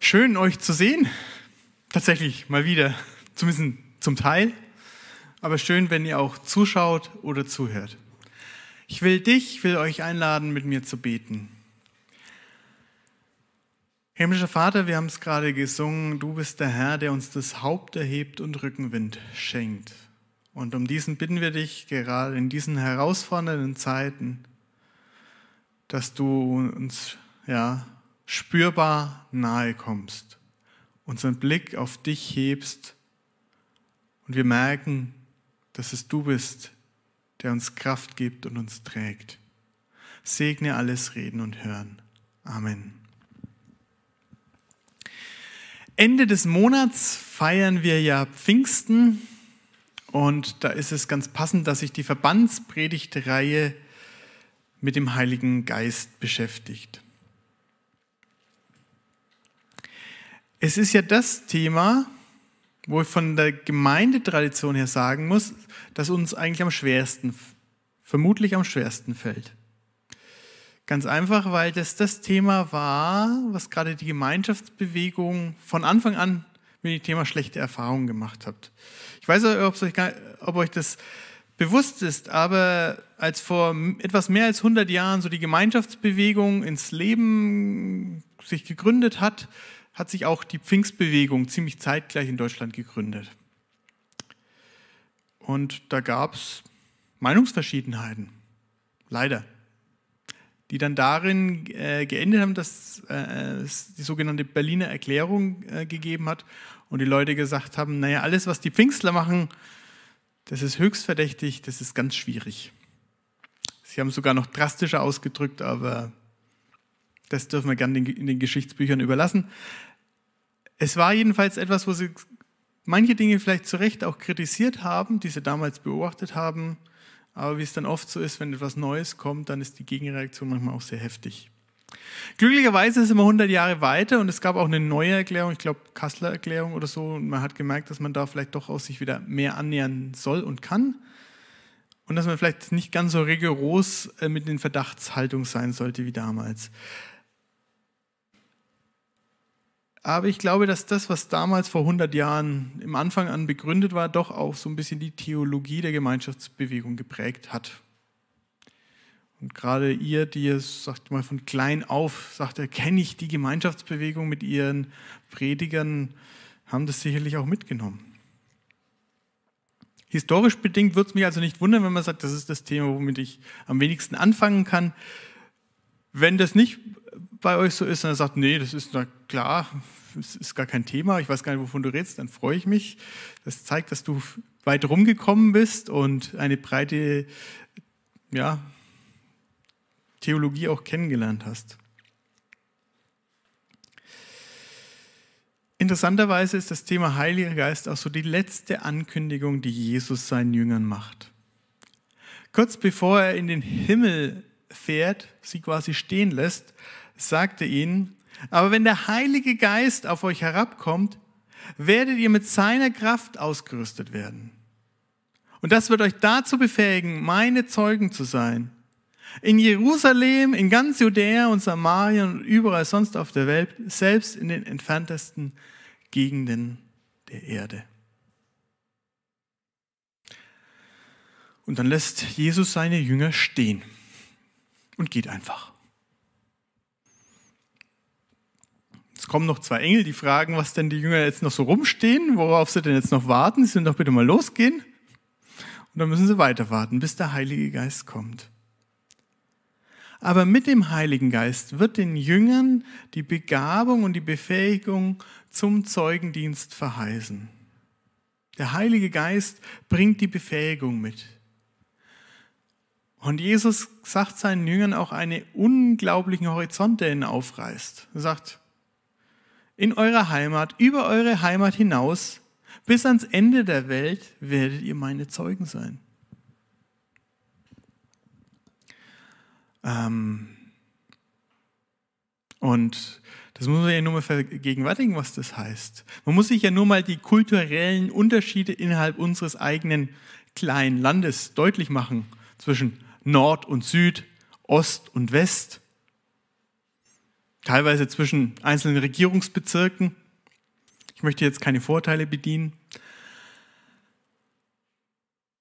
Schön, euch zu sehen. Tatsächlich mal wieder, zumindest zum Teil. Aber schön, wenn ihr auch zuschaut oder zuhört. Ich will dich, will euch einladen, mit mir zu beten. Himmlischer Vater, wir haben es gerade gesungen, du bist der Herr, der uns das Haupt erhebt und Rückenwind schenkt. Und um diesen bitten wir dich gerade in diesen herausfordernden Zeiten, dass du uns ja spürbar nahe kommst, unseren Blick auf dich hebst und wir merken, dass es du bist, der uns Kraft gibt und uns trägt. Segne alles Reden und Hören. Amen. Ende des Monats feiern wir ja Pfingsten und da ist es ganz passend, dass sich die Verbandspredigtreihe mit dem Heiligen Geist beschäftigt. Es ist ja das Thema, wo ich von der Gemeindetradition her sagen muss, dass uns eigentlich am schwersten, vermutlich am schwersten fällt. Ganz einfach, weil das das Thema war, was gerade die Gemeinschaftsbewegung von Anfang an mit dem Thema schlechte Erfahrungen gemacht hat. Ich weiß nicht, ob euch, ob euch das bewusst ist, aber als vor etwas mehr als 100 Jahren so die Gemeinschaftsbewegung ins Leben sich gegründet hat, hat sich auch die Pfingstbewegung ziemlich zeitgleich in Deutschland gegründet. Und da gab es Meinungsverschiedenheiten, leider, die dann darin äh, geendet haben, dass äh, es die sogenannte Berliner Erklärung äh, gegeben hat und die Leute gesagt haben, naja, alles, was die Pfingstler machen, das ist höchst verdächtig, das ist ganz schwierig. Sie haben sogar noch drastischer ausgedrückt, aber das dürfen wir gerne in den Geschichtsbüchern überlassen. Es war jedenfalls etwas, wo sie manche Dinge vielleicht zu Recht auch kritisiert haben, die sie damals beobachtet haben. Aber wie es dann oft so ist, wenn etwas Neues kommt, dann ist die Gegenreaktion manchmal auch sehr heftig. Glücklicherweise es immer 100 Jahre weiter und es gab auch eine neue Erklärung, ich glaube Kasseler Erklärung oder so, und man hat gemerkt, dass man da vielleicht doch auch sich wieder mehr annähern soll und kann und dass man vielleicht nicht ganz so rigoros äh, mit den Verdachtshaltung sein sollte wie damals. Aber ich glaube, dass das, was damals vor 100 Jahren im Anfang an begründet war, doch auch so ein bisschen die Theologie der Gemeinschaftsbewegung geprägt hat. Und gerade ihr, die ihr, sagt mal, von klein auf, sagt, kenne ich die Gemeinschaftsbewegung mit ihren Predigern, haben das sicherlich auch mitgenommen. Historisch bedingt wird es mich also nicht wundern, wenn man sagt, das ist das Thema, womit ich am wenigsten anfangen kann. Wenn das nicht bei euch so ist er sagt, nee, das ist na klar, das ist gar kein Thema, ich weiß gar nicht, wovon du redest, dann freue ich mich. Das zeigt, dass du weit rumgekommen bist und eine breite ja, Theologie auch kennengelernt hast. Interessanterweise ist das Thema Heiliger Geist auch so die letzte Ankündigung, die Jesus seinen Jüngern macht. Kurz bevor er in den Himmel fährt, sie quasi stehen lässt, sagte ihnen, aber wenn der Heilige Geist auf euch herabkommt, werdet ihr mit seiner Kraft ausgerüstet werden. Und das wird euch dazu befähigen, meine Zeugen zu sein. In Jerusalem, in ganz Judäa und Samarien und überall sonst auf der Welt, selbst in den entferntesten Gegenden der Erde. Und dann lässt Jesus seine Jünger stehen und geht einfach. Es kommen noch zwei Engel, die fragen, was denn die Jünger jetzt noch so rumstehen, worauf sie denn jetzt noch warten. Sie sollen doch bitte mal losgehen. Und dann müssen sie weiter warten, bis der Heilige Geist kommt. Aber mit dem Heiligen Geist wird den Jüngern die Begabung und die Befähigung zum Zeugendienst verheißen. Der Heilige Geist bringt die Befähigung mit. Und Jesus sagt seinen Jüngern auch eine unglaublichen Horizont, der ihn aufreißt. Er sagt, in eurer Heimat, über eure Heimat hinaus, bis ans Ende der Welt werdet ihr meine Zeugen sein. Ähm und das muss man ja nur mal vergegenwärtigen, was das heißt. Man muss sich ja nur mal die kulturellen Unterschiede innerhalb unseres eigenen kleinen Landes deutlich machen zwischen Nord und Süd, Ost und West. teilweise zwischen einzelnen Regierungsbezirken. Ich möchte jetzt keine Vorteile bedienen.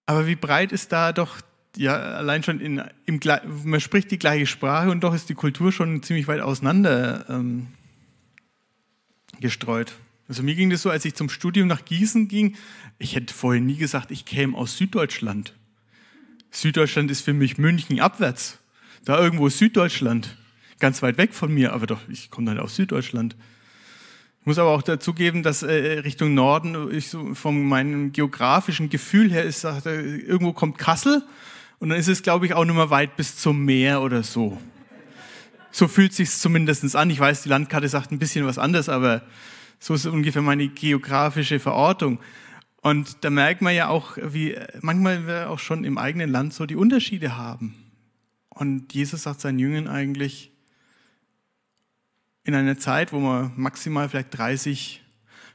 Aber wie breit ist da doch, ja, allein schon in, im, man spricht die gleiche Sprache und doch ist die Kultur schon ziemlich weit auseinander ähm, gestreut. Also mir ging das so, als ich zum Studium nach Gießen ging, ich hätte vorher nie gesagt, ich käme aus Süddeutschland. Süddeutschland ist für mich München abwärts. Da irgendwo Süddeutschland. Ganz weit weg von mir, aber doch, ich komme dann aus Süddeutschland. Ich muss aber auch dazugeben, dass äh, Richtung Norden, ich so von meinem geografischen Gefühl her ist, sagte, irgendwo kommt Kassel und dann ist es, glaube ich, auch nur mal weit bis zum Meer oder so. So fühlt sich zumindest an. Ich weiß, die Landkarte sagt ein bisschen was anderes, aber so ist ungefähr meine geografische Verortung. Und da merkt man ja auch, wie manchmal wir auch schon im eigenen Land so die Unterschiede haben. Und Jesus sagt seinen Jüngern eigentlich, in einer Zeit, wo man maximal vielleicht 30,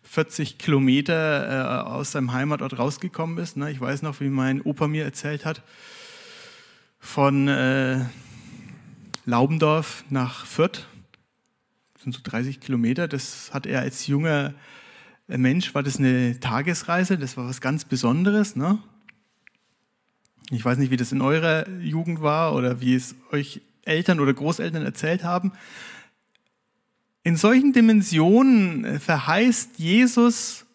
40 Kilometer äh, aus seinem Heimatort rausgekommen ist. Ne? Ich weiß noch, wie mein Opa mir erzählt hat, von äh, Laubendorf nach Fürth sind so 30 Kilometer. Das hat er als junger Mensch, war das eine Tagesreise, das war was ganz Besonderes. Ne? Ich weiß nicht, wie das in eurer Jugend war oder wie es euch Eltern oder Großeltern erzählt haben. In solchen Dimensionen verheißt Jesus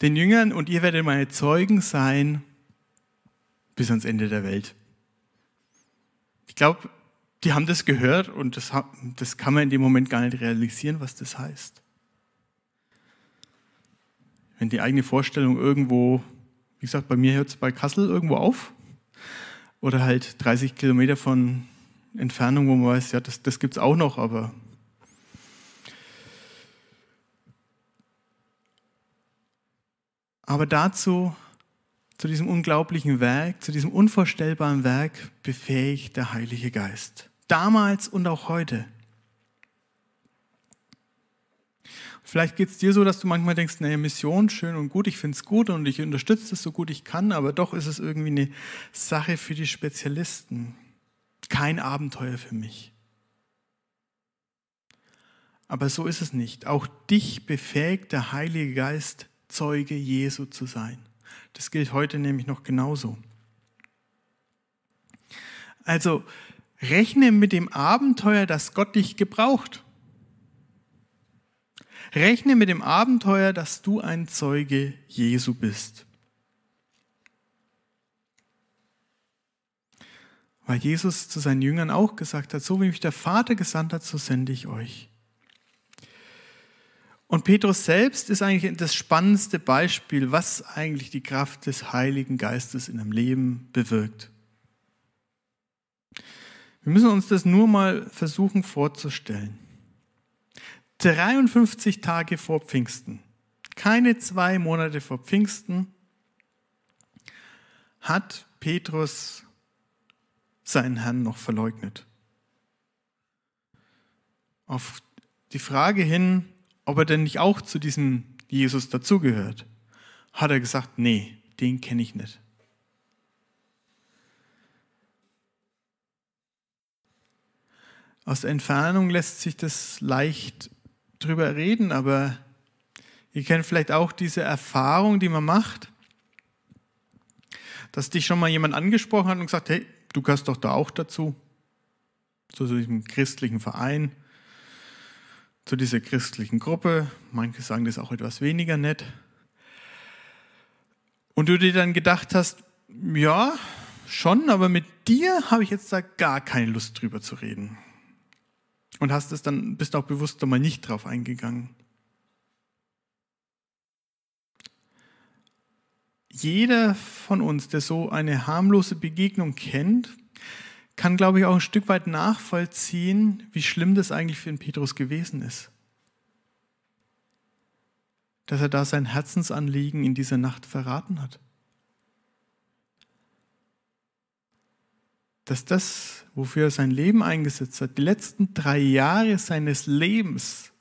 den Jüngern, und ihr werdet meine Zeugen sein bis ans Ende der Welt. Ich glaube, die haben das gehört und das, das kann man in dem Moment gar nicht realisieren, was das heißt. Wenn die eigene Vorstellung irgendwo, wie gesagt, bei mir hört es bei Kassel irgendwo auf oder halt 30 Kilometer von Entfernung, wo man weiß, ja, das, das gibt es auch noch, aber aber dazu zu diesem unglaublichen Werk, zu diesem unvorstellbaren Werk befähigt der Heilige Geist. Damals und auch heute. Vielleicht geht es dir so, dass du manchmal denkst, naja, Mission, schön und gut, ich finde es gut und ich unterstütze es so gut ich kann, aber doch ist es irgendwie eine Sache für die Spezialisten. Kein Abenteuer für mich. Aber so ist es nicht. Auch dich befähigt der Heilige Geist, Zeuge Jesu zu sein. Das gilt heute nämlich noch genauso. Also rechne mit dem Abenteuer, dass Gott dich gebraucht. Rechne mit dem Abenteuer, dass du ein Zeuge Jesu bist. Weil Jesus zu seinen Jüngern auch gesagt hat, so wie mich der Vater gesandt hat, so sende ich euch. Und Petrus selbst ist eigentlich das spannendste Beispiel, was eigentlich die Kraft des Heiligen Geistes in einem Leben bewirkt. Wir müssen uns das nur mal versuchen vorzustellen. 53 Tage vor Pfingsten, keine zwei Monate vor Pfingsten, hat Petrus seinen Herrn noch verleugnet. Auf die Frage hin, ob er denn nicht auch zu diesem Jesus dazugehört, hat er gesagt, nee, den kenne ich nicht. Aus der Entfernung lässt sich das leicht drüber reden, aber ihr kennt vielleicht auch diese Erfahrung, die man macht, dass dich schon mal jemand angesprochen hat und gesagt, hey, du gehörst doch da auch dazu, zu diesem christlichen Verein zu dieser christlichen Gruppe. Manche sagen das auch etwas weniger nett. Und du dir dann gedacht hast, ja, schon, aber mit dir habe ich jetzt da gar keine Lust drüber zu reden. Und hast es dann, bist auch bewusst mal nicht drauf eingegangen. Jeder von uns, der so eine harmlose Begegnung kennt, kann, glaube ich, auch ein Stück weit nachvollziehen, wie schlimm das eigentlich für den Petrus gewesen ist. Dass er da sein Herzensanliegen in dieser Nacht verraten hat. Dass das, wofür er sein Leben eingesetzt hat, die letzten drei Jahre seines Lebens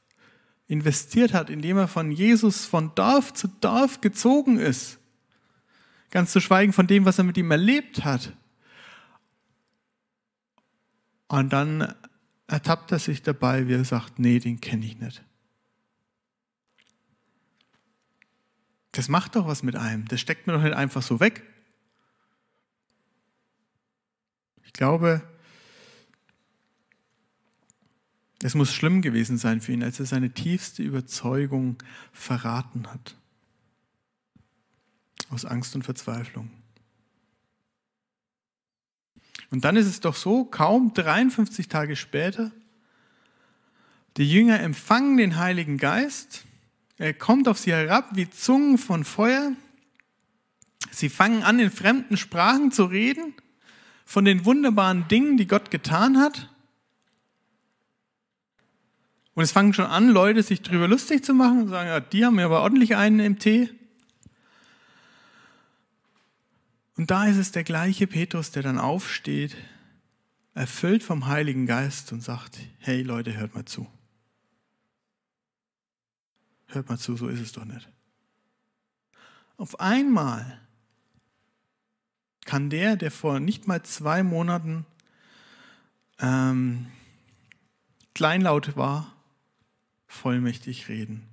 investiert hat, indem er von Jesus von Dorf zu Dorf gezogen ist, ganz zu schweigen von dem, was er mit ihm erlebt hat, und dann ertappt er sich dabei, wie er sagt, nee, den kenne ich nicht. Das macht doch was mit einem. Das steckt mir doch nicht einfach so weg. Ich glaube, es muss schlimm gewesen sein für ihn, als er seine tiefste Überzeugung verraten hat. Aus Angst und Verzweiflung. Und dann ist es doch so, kaum 53 Tage später, die Jünger empfangen den Heiligen Geist, er kommt auf sie herab wie Zungen von Feuer, sie fangen an, in fremden Sprachen zu reden, von den wunderbaren Dingen, die Gott getan hat. Und es fangen schon an, Leute sich darüber lustig zu machen und sagen, ja, die haben ja aber ordentlich einen im Tee. Und da ist es der gleiche Petrus, der dann aufsteht, erfüllt vom Heiligen Geist und sagt, hey Leute, hört mal zu. Hört mal zu, so ist es doch nicht. Auf einmal kann der, der vor nicht mal zwei Monaten ähm, kleinlaut war, vollmächtig reden.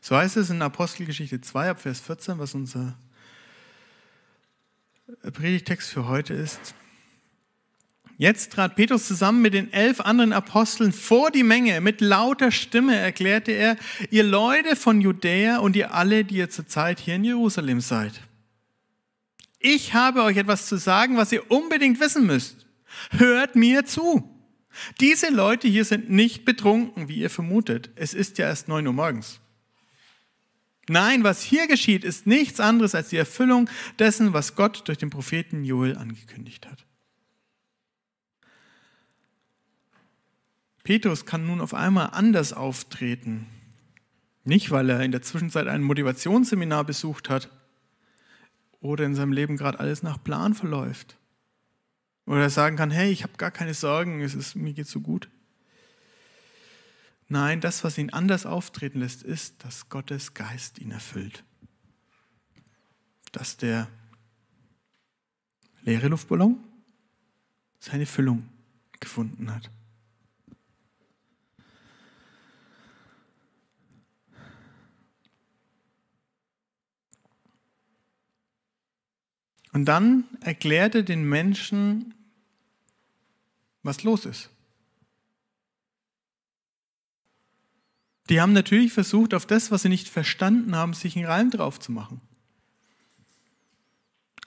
So heißt es in Apostelgeschichte 2 ab Vers 14, was unser Predigtext für heute ist. Jetzt trat Petrus zusammen mit den elf anderen Aposteln vor die Menge. Mit lauter Stimme erklärte er, ihr Leute von Judäa und ihr alle, die ihr zurzeit hier in Jerusalem seid. Ich habe euch etwas zu sagen, was ihr unbedingt wissen müsst. Hört mir zu. Diese Leute hier sind nicht betrunken, wie ihr vermutet. Es ist ja erst neun Uhr morgens. Nein, was hier geschieht, ist nichts anderes als die Erfüllung dessen, was Gott durch den Propheten Joel angekündigt hat. Petrus kann nun auf einmal anders auftreten. Nicht, weil er in der Zwischenzeit ein Motivationsseminar besucht hat oder in seinem Leben gerade alles nach Plan verläuft. Oder er sagen kann, hey, ich habe gar keine Sorgen, es ist, mir geht so gut. Nein, das, was ihn anders auftreten lässt, ist, dass Gottes Geist ihn erfüllt. Dass der leere Luftballon seine Füllung gefunden hat. Und dann erklärt er den Menschen, was los ist. Die haben natürlich versucht, auf das, was sie nicht verstanden haben, sich einen Reim drauf zu machen.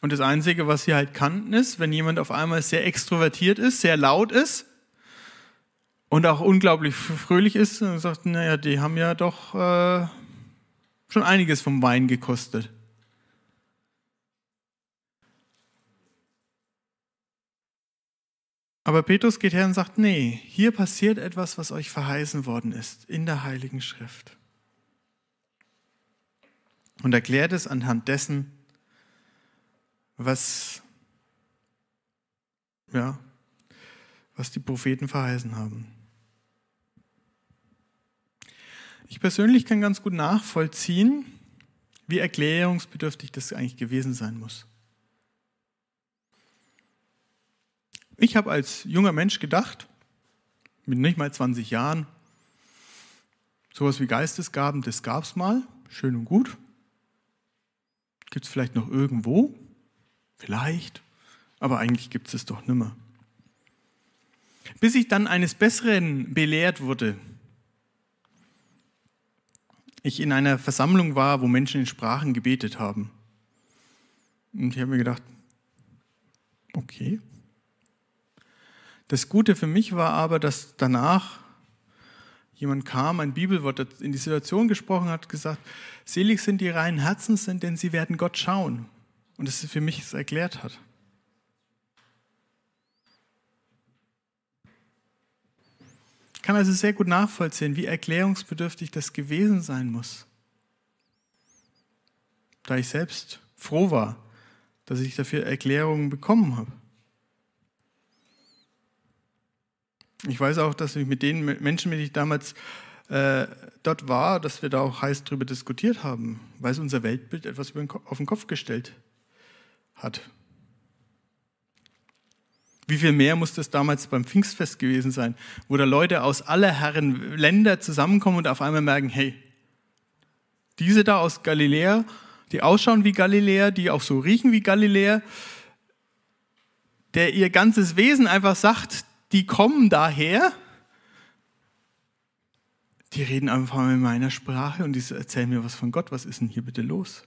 Und das Einzige, was sie halt kannten, ist, wenn jemand auf einmal sehr extrovertiert ist, sehr laut ist und auch unglaublich fröhlich ist, und sagt, naja, die haben ja doch äh, schon einiges vom Wein gekostet. Aber Petrus geht her und sagt, nee, hier passiert etwas, was euch verheißen worden ist in der Heiligen Schrift. Und erklärt es anhand dessen, was, ja, was die Propheten verheißen haben. Ich persönlich kann ganz gut nachvollziehen, wie erklärungsbedürftig das eigentlich gewesen sein muss. Ich habe als junger Mensch gedacht, mit nicht mal 20 Jahren, sowas wie Geistesgaben, das gab es mal, schön und gut. Gibt es vielleicht noch irgendwo? Vielleicht, aber eigentlich gibt es es doch nimmer. Bis ich dann eines Besseren belehrt wurde. Ich in einer Versammlung war, wo Menschen in Sprachen gebetet haben. Und ich habe mir gedacht, okay, das Gute für mich war aber, dass danach jemand kam, ein Bibelwort in die Situation gesprochen hat, gesagt, selig sind die reinen Herzens sind, denn sie werden Gott schauen. Und das für mich es erklärt hat. Ich kann also sehr gut nachvollziehen, wie erklärungsbedürftig das gewesen sein muss. Da ich selbst froh war, dass ich dafür Erklärungen bekommen habe. Ich weiß auch, dass ich mit den Menschen, mit denen ich damals äh, dort war, dass wir da auch heiß drüber diskutiert haben, weil es unser Weltbild etwas auf den Kopf gestellt hat. Wie viel mehr muss das damals beim Pfingstfest gewesen sein, wo da Leute aus aller Herren Länder zusammenkommen und auf einmal merken, hey, diese da aus Galiläa, die ausschauen wie Galiläer, die auch so riechen wie Galiläer, der ihr ganzes Wesen einfach sagt, die kommen daher, die reden einfach in meiner Sprache und die erzählen mir was von Gott. Was ist denn hier bitte los?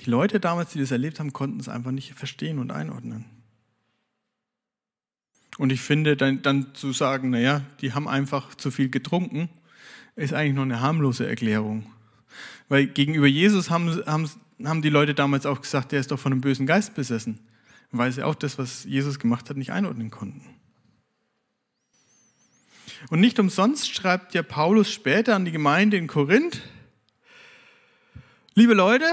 Die Leute damals, die das erlebt haben, konnten es einfach nicht verstehen und einordnen. Und ich finde, dann, dann zu sagen, naja, die haben einfach zu viel getrunken, ist eigentlich noch eine harmlose Erklärung. Weil gegenüber Jesus haben, haben, haben die Leute damals auch gesagt, der ist doch von einem bösen Geist besessen, weil sie auch das, was Jesus gemacht hat, nicht einordnen konnten. Und nicht umsonst schreibt ja Paulus später an die Gemeinde in Korinth, liebe Leute,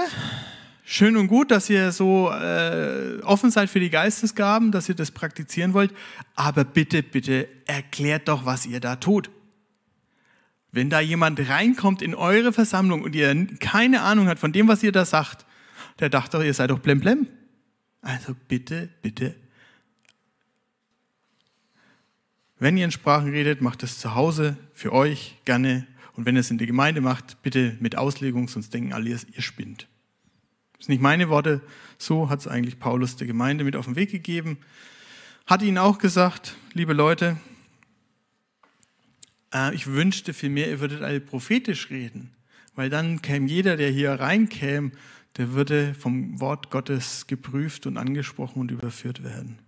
Schön und gut, dass ihr so äh, offen seid für die Geistesgaben, dass ihr das praktizieren wollt, aber bitte, bitte erklärt doch, was ihr da tut. Wenn da jemand reinkommt in eure Versammlung und ihr keine Ahnung hat von dem, was ihr da sagt, der dachte doch, ihr seid doch blemblem. Also bitte, bitte. Wenn ihr in Sprachen redet, macht es zu Hause für euch gerne. Und wenn ihr es in der Gemeinde macht, bitte mit Auslegung, sonst denken alle, ihr spinnt. Das sind nicht meine Worte, so hat es eigentlich Paulus der Gemeinde mit auf den Weg gegeben. Hat ihnen auch gesagt, liebe Leute, äh, ich wünschte vielmehr, ihr würdet alle prophetisch reden, weil dann käme jeder, der hier reinkäme, der würde vom Wort Gottes geprüft und angesprochen und überführt werden.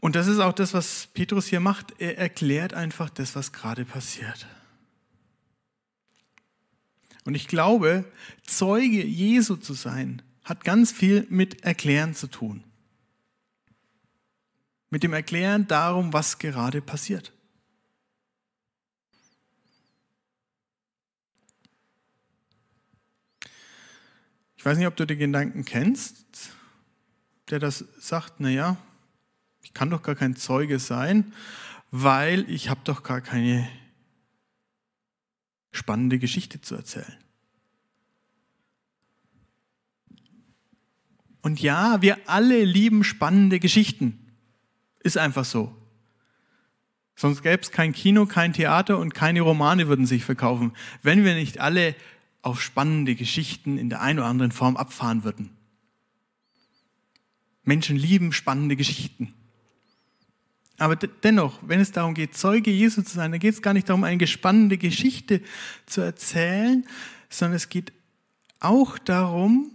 Und das ist auch das, was Petrus hier macht. Er erklärt einfach das, was gerade passiert. Und ich glaube, Zeuge Jesu zu sein, hat ganz viel mit Erklären zu tun. Mit dem Erklären darum, was gerade passiert. Ich weiß nicht, ob du den Gedanken kennst, der das sagt, naja, ich kann doch gar kein Zeuge sein, weil ich habe doch gar keine spannende Geschichte zu erzählen. Und ja, wir alle lieben spannende Geschichten. Ist einfach so. Sonst gäbe es kein Kino, kein Theater und keine Romane würden sich verkaufen, wenn wir nicht alle auf spannende Geschichten in der einen oder anderen Form abfahren würden. Menschen lieben spannende Geschichten. Aber dennoch, wenn es darum geht, Zeuge Jesu zu sein, dann geht es gar nicht darum, eine spannende Geschichte zu erzählen, sondern es geht auch darum,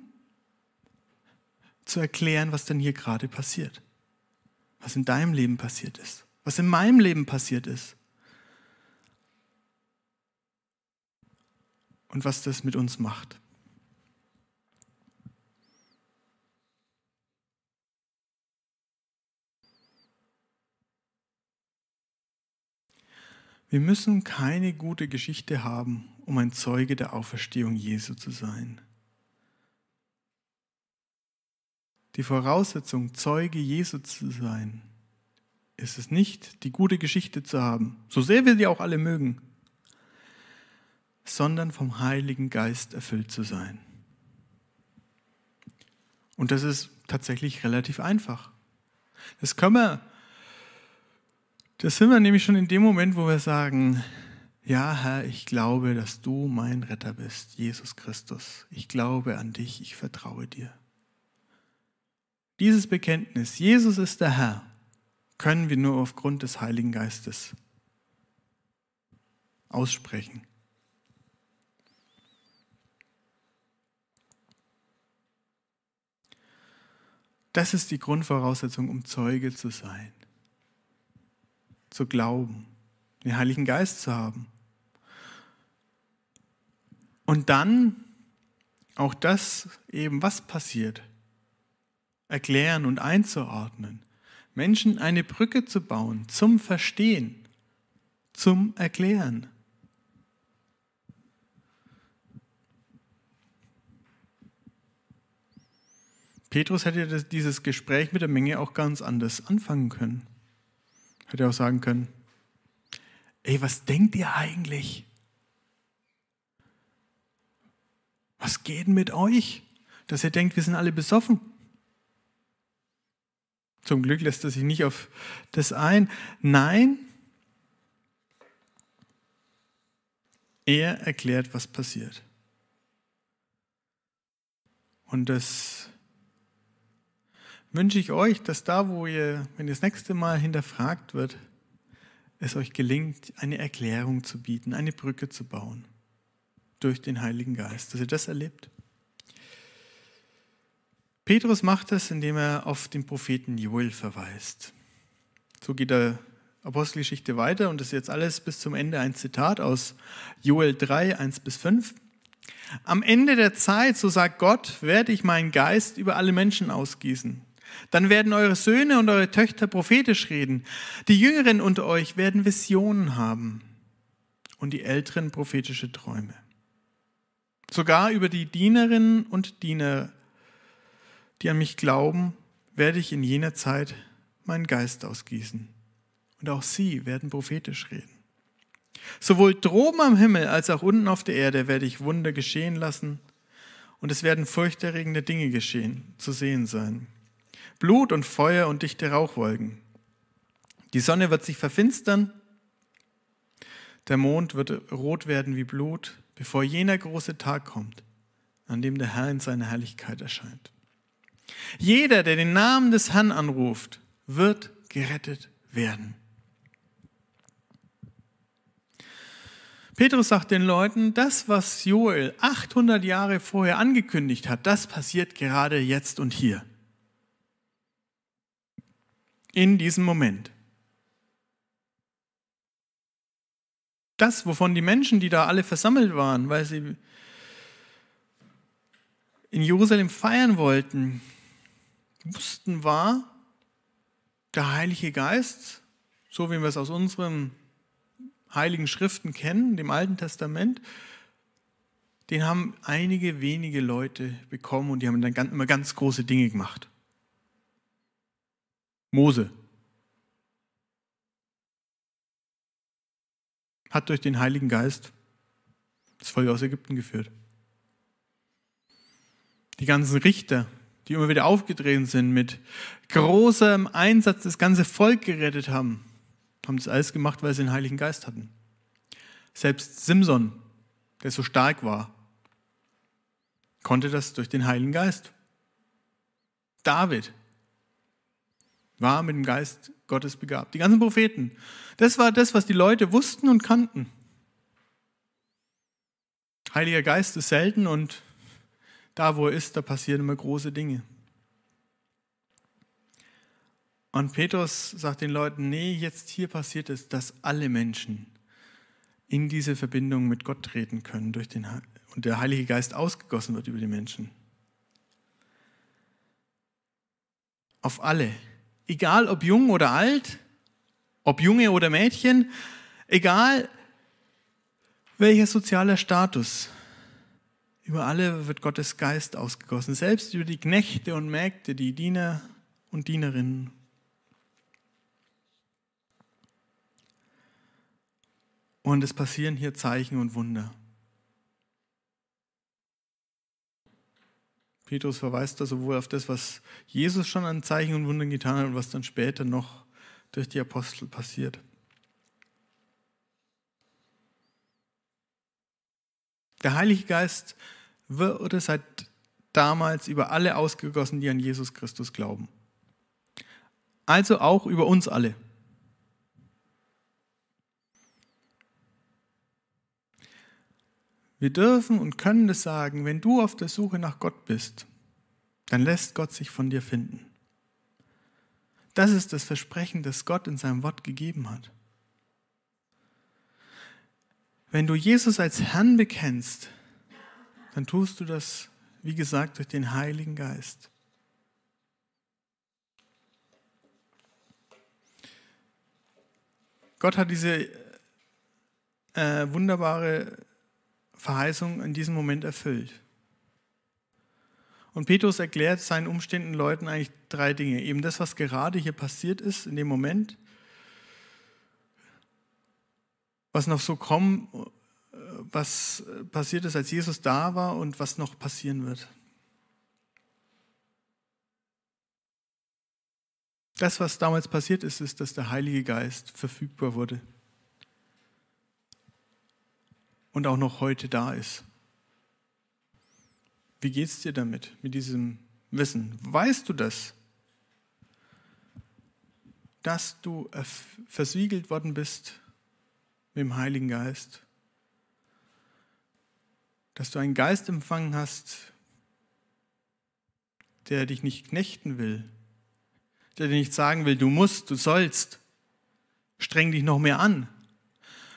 zu erklären, was denn hier gerade passiert. Was in deinem Leben passiert ist. Was in meinem Leben passiert ist. Und was das mit uns macht. Wir müssen keine gute Geschichte haben, um ein Zeuge der Auferstehung Jesu zu sein. Die Voraussetzung, Zeuge Jesu zu sein, ist es nicht, die gute Geschichte zu haben, so sehr wir die auch alle mögen, sondern vom Heiligen Geist erfüllt zu sein. Und das ist tatsächlich relativ einfach. Das können wir das sind wir nämlich schon in dem Moment, wo wir sagen, ja Herr, ich glaube, dass du mein Retter bist, Jesus Christus. Ich glaube an dich, ich vertraue dir. Dieses Bekenntnis, Jesus ist der Herr, können wir nur aufgrund des Heiligen Geistes aussprechen. Das ist die Grundvoraussetzung, um Zeuge zu sein zu glauben, den Heiligen Geist zu haben. Und dann auch das eben, was passiert, erklären und einzuordnen. Menschen eine Brücke zu bauen zum Verstehen, zum Erklären. Petrus hätte dieses Gespräch mit der Menge auch ganz anders anfangen können. Hätte auch sagen können, ey, was denkt ihr eigentlich? Was geht mit euch, dass ihr denkt, wir sind alle besoffen? Zum Glück lässt er sich nicht auf das ein. Nein, er erklärt, was passiert. Und das wünsche ich euch, dass da, wo ihr, wenn ihr das nächste Mal hinterfragt wird, es euch gelingt, eine Erklärung zu bieten, eine Brücke zu bauen durch den Heiligen Geist, dass ihr das erlebt. Petrus macht das, indem er auf den Propheten Joel verweist. So geht der Apostelgeschichte weiter und das ist jetzt alles bis zum Ende ein Zitat aus Joel 3, 1 bis 5. Am Ende der Zeit, so sagt Gott, werde ich meinen Geist über alle Menschen ausgießen. Dann werden eure Söhne und eure Töchter prophetisch reden. Die Jüngeren unter euch werden Visionen haben und die Älteren prophetische Träume. Sogar über die Dienerinnen und Diener die an mich glauben, werde ich in jener Zeit meinen Geist ausgießen. Und auch sie werden prophetisch reden. Sowohl droben am Himmel als auch unten auf der Erde werde ich Wunder geschehen lassen und es werden furchterregende Dinge geschehen, zu sehen sein. Blut und Feuer und dichte Rauchwolken. Die Sonne wird sich verfinstern, der Mond wird rot werden wie Blut, bevor jener große Tag kommt, an dem der Herr in seiner Herrlichkeit erscheint. Jeder, der den Namen des Herrn anruft, wird gerettet werden. Petrus sagt den Leuten, das, was Joel 800 Jahre vorher angekündigt hat, das passiert gerade jetzt und hier. In diesem Moment. Das, wovon die Menschen, die da alle versammelt waren, weil sie in Jerusalem feiern wollten, wussten, war der Heilige Geist, so wie wir es aus unseren heiligen Schriften kennen, dem Alten Testament, den haben einige wenige Leute bekommen und die haben dann immer ganz große Dinge gemacht. Mose hat durch den Heiligen Geist das Volk aus Ägypten geführt. Die ganzen Richter, die immer wieder aufgetreten sind, mit großem Einsatz das ganze Volk gerettet haben, haben das alles gemacht, weil sie den Heiligen Geist hatten. Selbst Simson, der so stark war, konnte das durch den Heiligen Geist. David war mit dem Geist Gottes begabt. Die ganzen Propheten. Das war das, was die Leute wussten und kannten. Heiliger Geist ist selten und da, wo er ist, da passieren immer große Dinge. Und Petrus sagt den Leuten, nee, jetzt hier passiert es, dass alle Menschen in diese Verbindung mit Gott treten können durch den, und der Heilige Geist ausgegossen wird über die Menschen. Auf alle. Egal ob jung oder alt, ob Junge oder Mädchen, egal welcher sozialer Status, über alle wird Gottes Geist ausgegossen, selbst über die Knechte und Mägde, die Diener und Dienerinnen. Und es passieren hier Zeichen und Wunder. Petrus verweist da sowohl auf das, was Jesus schon an Zeichen und Wundern getan hat und was dann später noch durch die Apostel passiert. Der Heilige Geist wurde seit damals über alle ausgegossen, die an Jesus Christus glauben. Also auch über uns alle. Wir dürfen und können das sagen, wenn du auf der Suche nach Gott bist, dann lässt Gott sich von dir finden. Das ist das Versprechen, das Gott in seinem Wort gegeben hat. Wenn du Jesus als Herrn bekennst, dann tust du das, wie gesagt, durch den Heiligen Geist. Gott hat diese äh, wunderbare Verheißung in diesem Moment erfüllt. Und Petrus erklärt seinen umstehenden Leuten eigentlich drei Dinge. Eben das, was gerade hier passiert ist in dem Moment, was noch so kommt, was passiert ist, als Jesus da war und was noch passieren wird. Das, was damals passiert ist, ist, dass der Heilige Geist verfügbar wurde und auch noch heute da ist. Wie geht es dir damit, mit diesem Wissen? Weißt du das? Dass du versiegelt worden bist mit dem Heiligen Geist? Dass du einen Geist empfangen hast, der dich nicht knechten will, der dir nicht sagen will, du musst, du sollst, streng dich noch mehr an,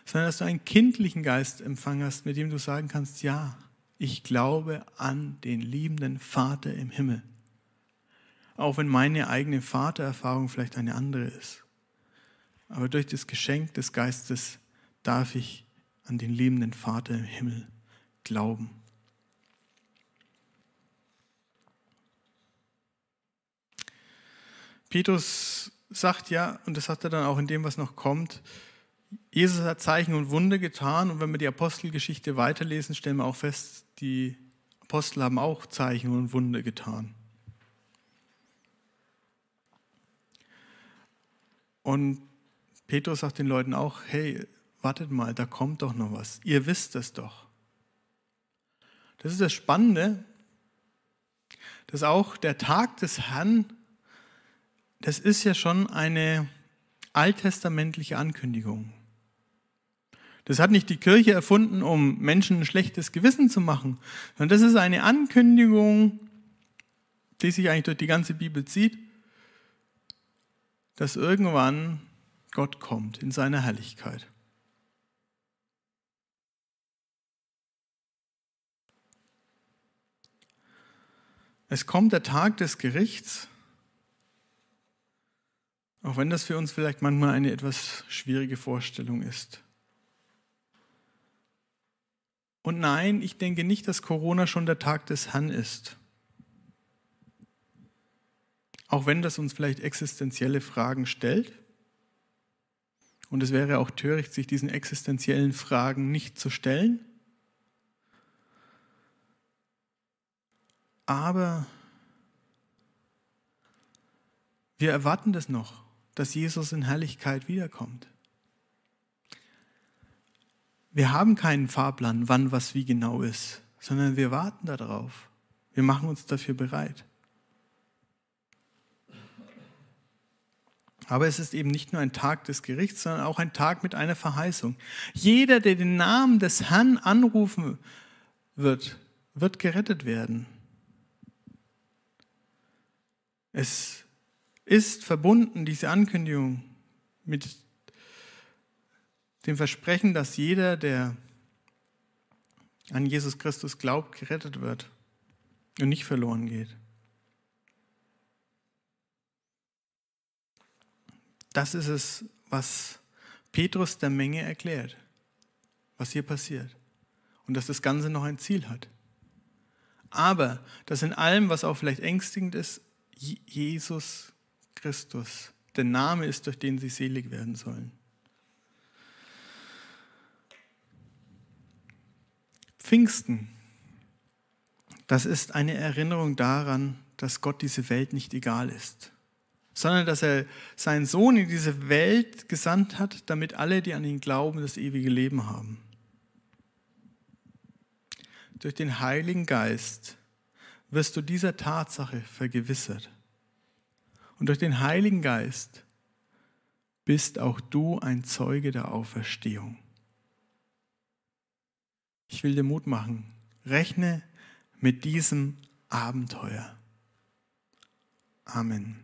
sondern dass du einen kindlichen Geist empfangen hast, mit dem du sagen kannst, ja, ich glaube an den liebenden Vater im Himmel. Auch wenn meine eigene Vatererfahrung vielleicht eine andere ist. Aber durch das Geschenk des Geistes darf ich an den liebenden Vater im Himmel glauben. Petrus sagt ja, und das sagt er dann auch in dem, was noch kommt, Jesus hat Zeichen und Wunder getan und wenn wir die Apostelgeschichte weiterlesen, stellen wir auch fest, die Apostel haben auch Zeichen und Wunder getan. Und Petrus sagt den Leuten auch, hey, wartet mal, da kommt doch noch was. Ihr wisst es doch. Das ist das Spannende, dass auch der Tag des Herrn, das ist ja schon eine alttestamentliche Ankündigung. Das hat nicht die Kirche erfunden, um Menschen ein schlechtes Gewissen zu machen, sondern das ist eine Ankündigung, die sich eigentlich durch die ganze Bibel zieht, dass irgendwann Gott kommt in seiner Herrlichkeit. Es kommt der Tag des Gerichts, auch wenn das für uns vielleicht manchmal eine etwas schwierige Vorstellung ist. Und nein, ich denke nicht, dass Corona schon der Tag des Herrn ist. Auch wenn das uns vielleicht existenzielle Fragen stellt. Und es wäre auch töricht, sich diesen existenziellen Fragen nicht zu stellen. Aber wir erwarten das noch, dass Jesus in Herrlichkeit wiederkommt. Wir haben keinen Fahrplan, wann was wie genau ist, sondern wir warten darauf. Wir machen uns dafür bereit. Aber es ist eben nicht nur ein Tag des Gerichts, sondern auch ein Tag mit einer Verheißung. Jeder, der den Namen des Herrn anrufen wird, wird gerettet werden. Es ist verbunden, diese Ankündigung, mit dem Versprechen, dass jeder, der an Jesus Christus glaubt, gerettet wird und nicht verloren geht. Das ist es, was Petrus der Menge erklärt, was hier passiert. Und dass das Ganze noch ein Ziel hat. Aber dass in allem, was auch vielleicht ängstigend ist, Jesus Christus der Name ist, durch den sie selig werden sollen. Pfingsten, das ist eine Erinnerung daran, dass Gott diese Welt nicht egal ist, sondern dass er seinen Sohn in diese Welt gesandt hat, damit alle, die an ihn glauben, das ewige Leben haben. Durch den Heiligen Geist wirst du dieser Tatsache vergewissert. Und durch den Heiligen Geist bist auch du ein Zeuge der Auferstehung. Ich will dir Mut machen. Rechne mit diesem Abenteuer. Amen.